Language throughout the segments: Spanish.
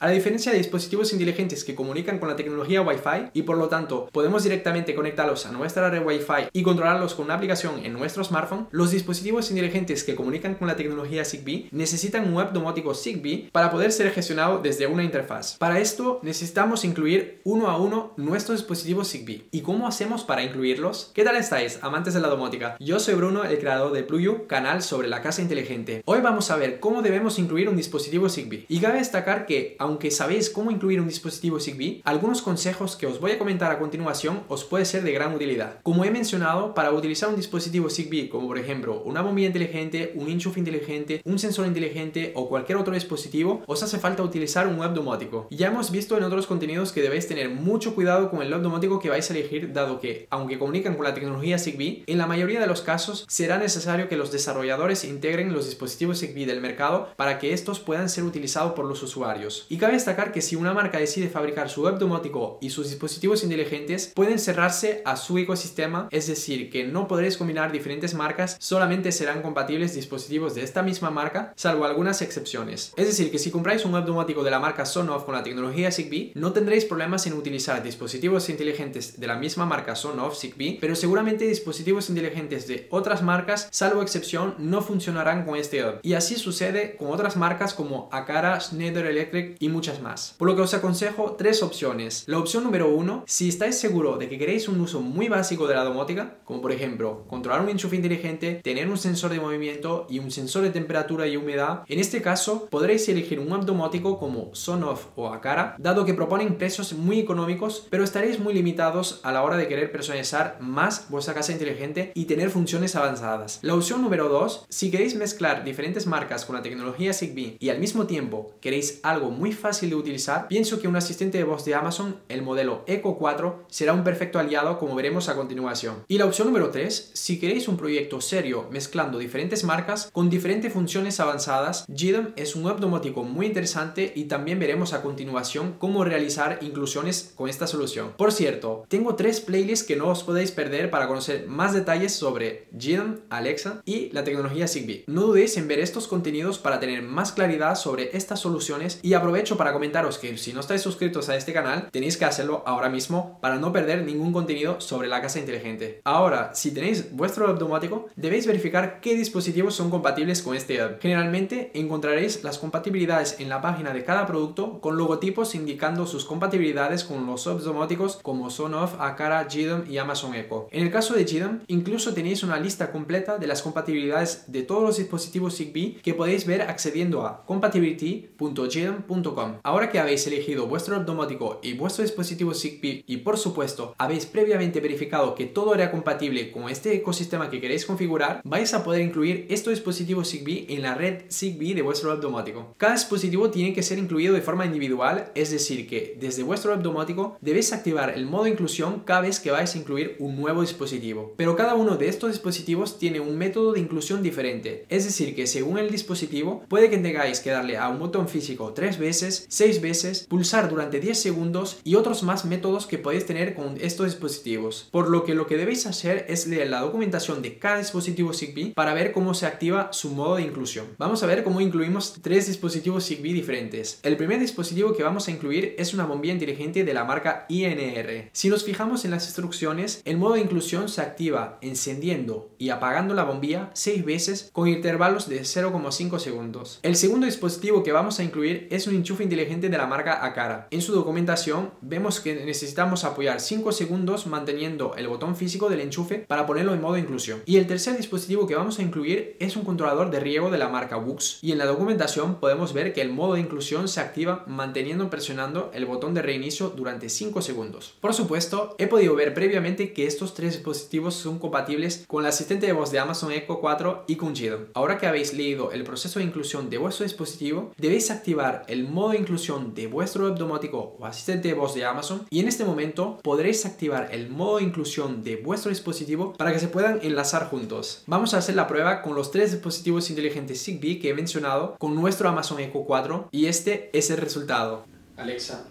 A la diferencia de dispositivos inteligentes que comunican con la tecnología Wi-Fi y por lo tanto podemos directamente conectarlos a nuestra red Wi-Fi y controlarlos con una aplicación en nuestro smartphone, los dispositivos inteligentes que comunican con la tecnología Zigbee necesitan un web domótico Zigbee para poder ser gestionado desde una interfaz. Para esto necesitamos incluir uno a uno nuestros dispositivos Zigbee. ¿Y cómo hacemos para incluirlos? ¿Qué tal estáis, amantes de la domótica? Yo soy Bruno, el creador de Pluyu, canal sobre la casa inteligente. Hoy vamos a ver cómo debemos incluir un dispositivo Zigbee. Y cabe destacar que, aunque sabéis cómo incluir un dispositivo Zigbee, algunos consejos que os voy a comentar a continuación os puede ser de gran utilidad. Como he mencionado, para utilizar un dispositivo Zigbee, como por ejemplo una bombilla inteligente, un enchufe inteligente, un sensor inteligente o cualquier otro dispositivo, os hace falta utilizar un web domótico. Ya hemos visto en otros contenidos que debéis tener mucho cuidado con el web domótico que vais a elegir, dado que, aunque comunican con la tecnología Zigbee, en la mayoría de los casos será necesario que los desarrolladores integren los dispositivos Zigbee del mercado para que estos puedan ser utilizados por los usuarios. Cabe destacar que si una marca decide fabricar su web domótico y sus dispositivos inteligentes, pueden cerrarse a su ecosistema, es decir, que no podréis combinar diferentes marcas, solamente serán compatibles dispositivos de esta misma marca, salvo algunas excepciones. Es decir, que si compráis un web domótico de la marca Sonoff con la tecnología Zigbee, no tendréis problemas en utilizar dispositivos inteligentes de la misma marca Sonoff Zigbee, pero seguramente dispositivos inteligentes de otras marcas, salvo excepción, no funcionarán con este web. Y así sucede con otras marcas como Akara, Schneider Electric y muchas más. Por lo que os aconsejo tres opciones. La opción número uno, si estáis seguro de que queréis un uso muy básico de la domótica, como por ejemplo controlar un enchufe inteligente, tener un sensor de movimiento y un sensor de temperatura y humedad, en este caso podréis elegir un web domótico como Sonoff o Akara, dado que proponen precios muy económicos, pero estaréis muy limitados a la hora de querer personalizar más vuestra casa inteligente y tener funciones avanzadas. La opción número 2, si queréis mezclar diferentes marcas con la tecnología Zigbee y al mismo tiempo queréis algo muy fácil de utilizar, pienso que un asistente de voz de Amazon, el modelo Echo 4, será un perfecto aliado como veremos a continuación. Y la opción número 3, si queréis un proyecto serio mezclando diferentes marcas con diferentes funciones avanzadas, GDM es un web domótico muy interesante y también veremos a continuación cómo realizar inclusiones con esta solución. Por cierto, tengo tres playlists que no os podéis perder para conocer más detalles sobre GDM, Alexa y la tecnología Zigbee. No dudéis en ver estos contenidos para tener más claridad sobre estas soluciones y aprovecho para comentaros que si no estáis suscritos a este canal, tenéis que hacerlo ahora mismo para no perder ningún contenido sobre la casa inteligente. Ahora, si tenéis vuestro web domótico, debéis verificar qué dispositivos son compatibles con este web. Generalmente encontraréis las compatibilidades en la página de cada producto con logotipos indicando sus compatibilidades con los webs domóticos como Sonoff, Akara, GDOM y Amazon Echo. En el caso de GDOM, incluso tenéis una lista completa de las compatibilidades de todos los dispositivos Zigbee que podéis ver accediendo a compatibility.gdom.com. Ahora que habéis elegido vuestro web domótico y vuestro dispositivo Zigbee y por supuesto habéis previamente verificado que todo era compatible con este ecosistema que queréis configurar, vais a poder incluir estos dispositivos Zigbee en la red Zigbee de vuestro web domótico. Cada dispositivo tiene que ser incluido de forma individual, es decir que desde vuestro web domótico debéis activar el modo inclusión cada vez que vais a incluir un nuevo dispositivo. Pero cada uno de estos dispositivos tiene un método de inclusión diferente, es decir que según el dispositivo puede que tengáis que darle a un botón físico tres veces, seis veces, pulsar durante 10 segundos y otros más métodos que podéis tener con estos dispositivos. Por lo que lo que debéis hacer es leer la documentación de cada dispositivo Zigbee para ver cómo se activa su modo de inclusión. Vamos a ver cómo incluimos tres dispositivos Zigbee diferentes. El primer dispositivo que vamos a incluir es una bombilla inteligente de la marca INR. Si nos fijamos en las instrucciones, el modo de inclusión se activa encendiendo y apagando la bombilla 6 veces con intervalos de 0,5 segundos. El segundo dispositivo que vamos a incluir es un enchufe inteligente de la marca Akara. En su documentación vemos que necesitamos apoyar 5 segundos manteniendo el botón físico del enchufe para ponerlo en modo inclusión. Y el tercer dispositivo que vamos a incluir es un controlador de riego de la marca Wux. Y en la documentación podemos ver que el modo de inclusión se activa manteniendo presionando el botón de reinicio durante 5 segundos. Por supuesto, he podido ver previamente que estos tres dispositivos son compatibles con el asistente de voz de Amazon Echo 4 y con. Ahora que habéis leído el proceso de inclusión de vuestro dispositivo, debéis activar el modo de inclusión de vuestro web domótico o asistente de voz de Amazon y en este momento podréis activar el modo de inclusión de vuestro dispositivo para que se puedan enlazar juntos. Vamos a hacer la prueba con los tres dispositivos inteligentes Zigbee que he mencionado con nuestro Amazon Echo 4 y este es el resultado. Alexa,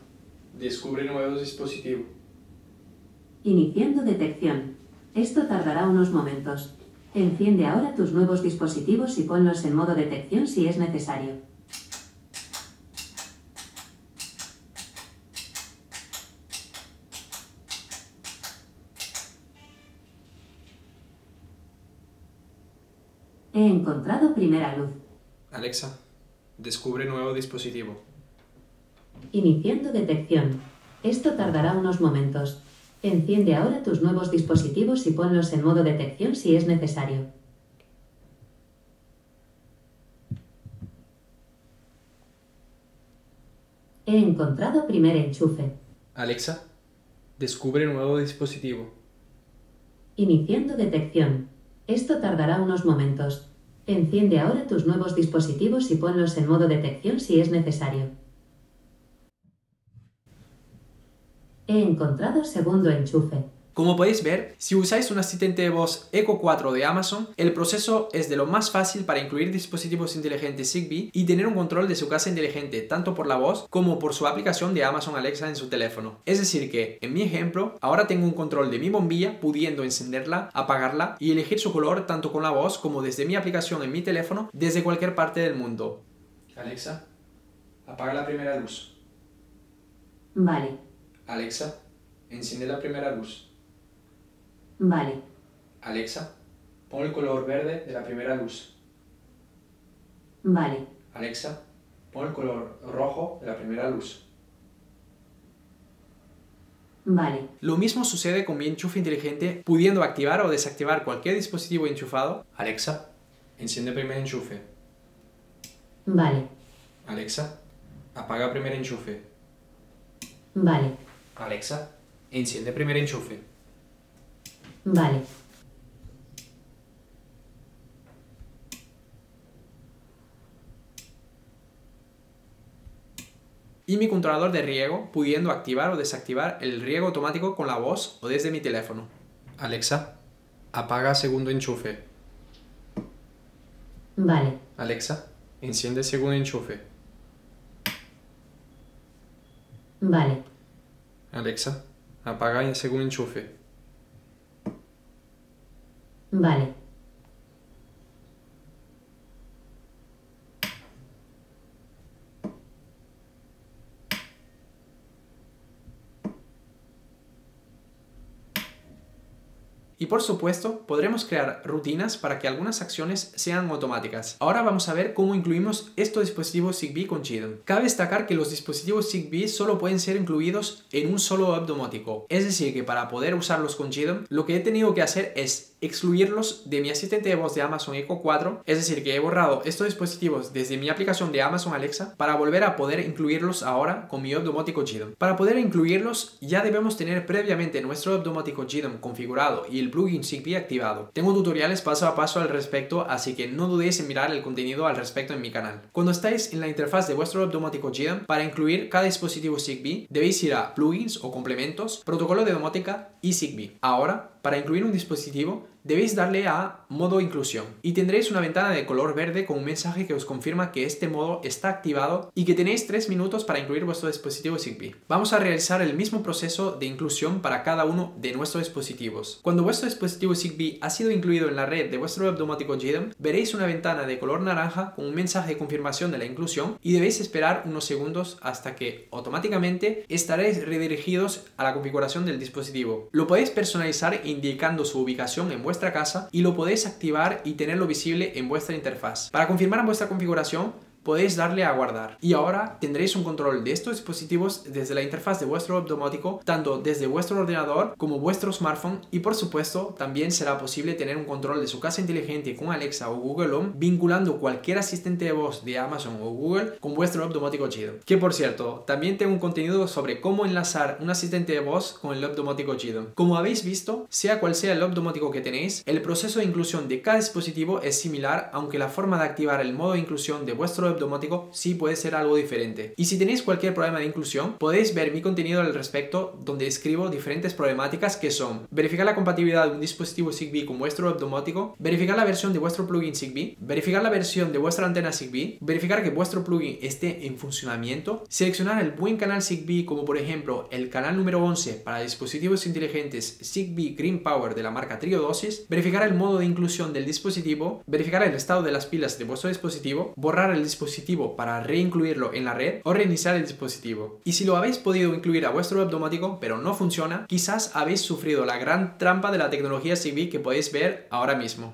descubre nuevos dispositivos. Iniciando detección. Esto tardará unos momentos. Enciende ahora tus nuevos dispositivos y ponlos en modo detección si es necesario. He encontrado primera luz. Alexa, descubre nuevo dispositivo. Iniciando detección. Esto tardará unos momentos. Enciende ahora tus nuevos dispositivos y ponlos en modo detección si es necesario. He encontrado primer enchufe. Alexa, descubre nuevo dispositivo. Iniciando detección. Esto tardará unos momentos. Enciende ahora tus nuevos dispositivos y ponlos en modo detección si es necesario. He encontrado segundo enchufe. Como podéis ver, si usáis un asistente de voz Echo 4 de Amazon, el proceso es de lo más fácil para incluir dispositivos inteligentes Zigbee y tener un control de su casa inteligente tanto por la voz como por su aplicación de Amazon Alexa en su teléfono. Es decir que, en mi ejemplo, ahora tengo un control de mi bombilla pudiendo encenderla, apagarla y elegir su color tanto con la voz como desde mi aplicación en mi teléfono desde cualquier parte del mundo. Alexa, apaga la primera luz. Vale, Alexa, enciende la primera luz. Vale, Alexa, pon el color verde de la primera luz. vale, Alexa, pon el color rojo de la primera luz. vale, Lo mismo sucede con mi enchufe inteligente, pudiendo activar o desactivar cualquier dispositivo enchufado. Alexa, enciende primer enchufe. vale, Alexa, apaga primer enchufe. vale, Alexa, enciende primer enchufe. Vale, Y mi controlador de riego, pudiendo activar o desactivar el riego automático con la voz o desde mi teléfono. Alexa, apaga segundo enchufe. vale, Alexa, enciende segundo enchufe. vale, Alexa, apaga el segundo enchufe. Vale, Y por supuesto, podremos crear rutinas para que algunas acciones sean automáticas. Ahora vamos a ver cómo incluimos estos dispositivos Zigbee con Chidon. Cabe destacar que los dispositivos Zigbee solo pueden ser incluidos en un solo hub domótico. Es decir, que para poder usarlos con Chidon, lo que he tenido que hacer es excluirlos de mi asistente de voz de Amazon Echo 4, es decir, que he borrado estos dispositivos desde mi aplicación de Amazon Alexa para volver a poder incluirlos ahora con mi hub domótico. Para poder incluirlos ya debemos tener previamente nuestro hub domótico configurado y el plugin Zigbee activado. Tengo tutoriales paso a paso al respecto, así que no dudéis en mirar el contenido al respecto en mi canal. Cuando estáis en la interfaz de vuestro hub domótico GDOM, para incluir cada dispositivo Zigbee, debéis ir a plugins o complementos, protocolo de domótica y Zigbee. Ahora, para incluir un dispositivo, debéis darle a modo inclusión y tendréis una ventana de color verde con un mensaje que os confirma que este modo está activado y que tenéis 3 minutos para incluir vuestro dispositivo Zigbee. Vamos a realizar el mismo proceso de inclusión para cada uno de nuestros dispositivos. Cuando vuestro dispositivo Zigbee ha sido incluido en la red de vuestro web domótico GDOM, veréis una ventana de color naranja con un mensaje de confirmación de la inclusión y debéis esperar unos segundos hasta que automáticamente estaréis redirigidos a la configuración del dispositivo. Lo podéis personalizar indicando su ubicación en vuestra casa y lo podéis activar y tenerlo visible en vuestra interfaz. Para confirmar vuestra configuración, podéis darle a guardar. Y ahora tendréis un control de estos dispositivos desde la interfaz de vuestro domótico, tanto desde vuestro ordenador como vuestro smartphone y por supuesto también será posible tener un control de su casa inteligente con Alexa o Google Home vinculando cualquier asistente de voz de Amazon o Google con vuestro web domótico chido. Que por cierto, también tengo un contenido sobre cómo enlazar un asistente de voz con el web domótico chido. Como habéis visto, sea cual sea el web domótico que tenéis, el proceso de inclusión de cada dispositivo es similar, aunque la forma de activar el modo de inclusión de vuestro web domótico sí puede ser algo diferente. Y si tenéis cualquier problema de inclusión, podéis ver mi contenido al respecto donde escribo diferentes problemáticas que son verificar la compatibilidad de un dispositivo Zigbee con vuestro web domótico, verificar la versión de vuestro plugin Zigbee, verificar la versión de vuestra antena Zigbee, verificar que vuestro plugin esté en funcionamiento, seleccionar el buen canal Zigbee como por ejemplo el canal número 11 para dispositivos inteligentes Zigbee Green Power de la marca Triodosis, verificar el modo de inclusión del dispositivo, verificar el estado de las pilas de vuestro dispositivo, borrar el dispositivo para reincluirlo en la red o reiniciar el dispositivo. Y si lo habéis podido incluir a vuestro web domótico pero no funciona, quizás habéis sufrido la gran trampa de la tecnología Zigbee que podéis ver ahora mismo.